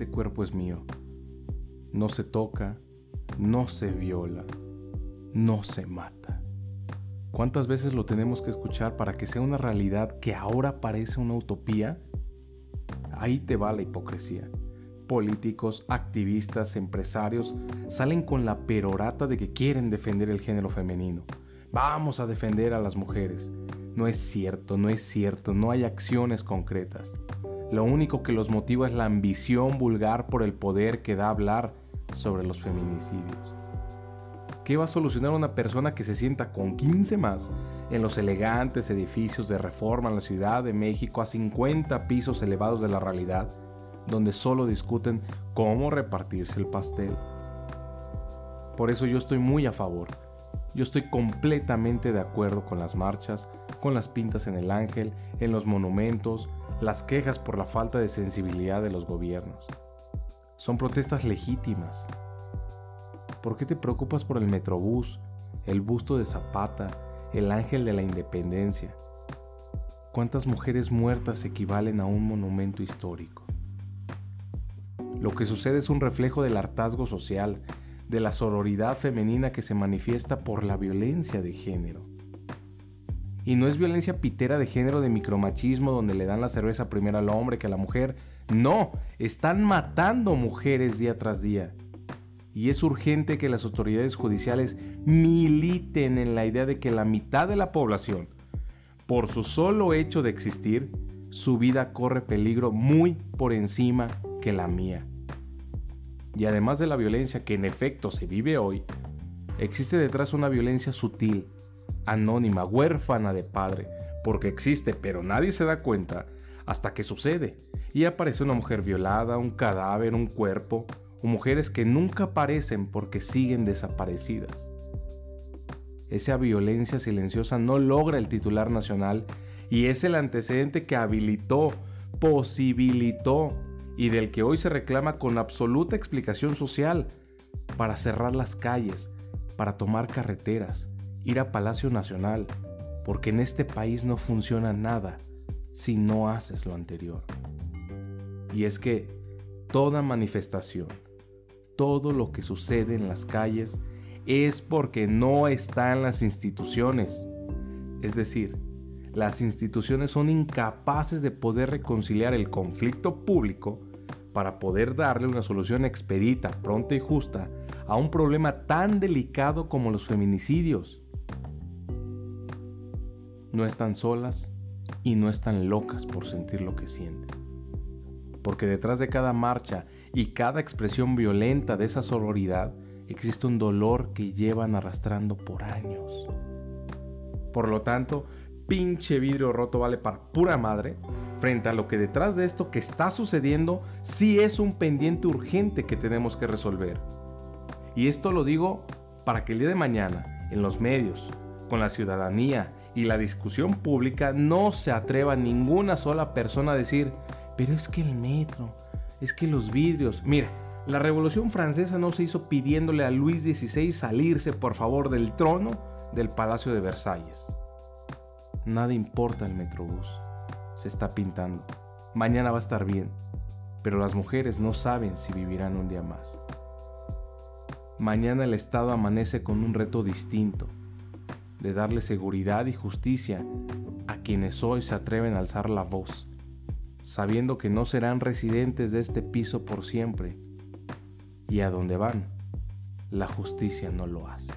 este cuerpo es mío. No se toca, no se viola, no se mata. ¿Cuántas veces lo tenemos que escuchar para que sea una realidad que ahora parece una utopía? Ahí te va la hipocresía. Políticos, activistas, empresarios salen con la perorata de que quieren defender el género femenino. Vamos a defender a las mujeres. No es cierto, no es cierto, no hay acciones concretas. Lo único que los motiva es la ambición vulgar por el poder que da hablar sobre los feminicidios. ¿Qué va a solucionar una persona que se sienta con 15 más en los elegantes edificios de reforma en la Ciudad de México a 50 pisos elevados de la realidad, donde solo discuten cómo repartirse el pastel? Por eso yo estoy muy a favor. Yo estoy completamente de acuerdo con las marchas, con las pintas en el ángel, en los monumentos, las quejas por la falta de sensibilidad de los gobiernos. Son protestas legítimas. ¿Por qué te preocupas por el Metrobús, el busto de Zapata, el ángel de la independencia? ¿Cuántas mujeres muertas equivalen a un monumento histórico? Lo que sucede es un reflejo del hartazgo social, de la sororidad femenina que se manifiesta por la violencia de género. Y no es violencia pitera de género de micromachismo donde le dan la cerveza primero al hombre que a la mujer. No, están matando mujeres día tras día. Y es urgente que las autoridades judiciales militen en la idea de que la mitad de la población, por su solo hecho de existir, su vida corre peligro muy por encima que la mía. Y además de la violencia que en efecto se vive hoy, existe detrás una violencia sutil, anónima, huérfana de padre, porque existe, pero nadie se da cuenta hasta que sucede y aparece una mujer violada, un cadáver, un cuerpo, o mujeres que nunca aparecen porque siguen desaparecidas. Esa violencia silenciosa no logra el titular nacional y es el antecedente que habilitó, posibilitó y del que hoy se reclama con absoluta explicación social para cerrar las calles, para tomar carreteras, ir a Palacio Nacional, porque en este país no funciona nada si no haces lo anterior. Y es que toda manifestación, todo lo que sucede en las calles, es porque no está en las instituciones. Es decir, las instituciones son incapaces de poder reconciliar el conflicto público para poder darle una solución expedita, pronta y justa a un problema tan delicado como los feminicidios no están solas y no están locas por sentir lo que sienten. Porque detrás de cada marcha y cada expresión violenta de esa sororidad existe un dolor que llevan arrastrando por años. Por lo tanto, pinche vidrio roto vale para pura madre frente a lo que detrás de esto que está sucediendo sí es un pendiente urgente que tenemos que resolver. Y esto lo digo para que el día de mañana, en los medios, con la ciudadanía y la discusión pública no se atreva ninguna sola persona a decir, pero es que el metro, es que los vidrios, mira, la Revolución Francesa no se hizo pidiéndole a Luis XVI salirse por favor del trono del Palacio de Versalles. Nada importa el metrobús, se está pintando. Mañana va a estar bien, pero las mujeres no saben si vivirán un día más. Mañana el Estado amanece con un reto distinto de darle seguridad y justicia a quienes hoy se atreven a alzar la voz, sabiendo que no serán residentes de este piso por siempre, y a donde van, la justicia no lo hace.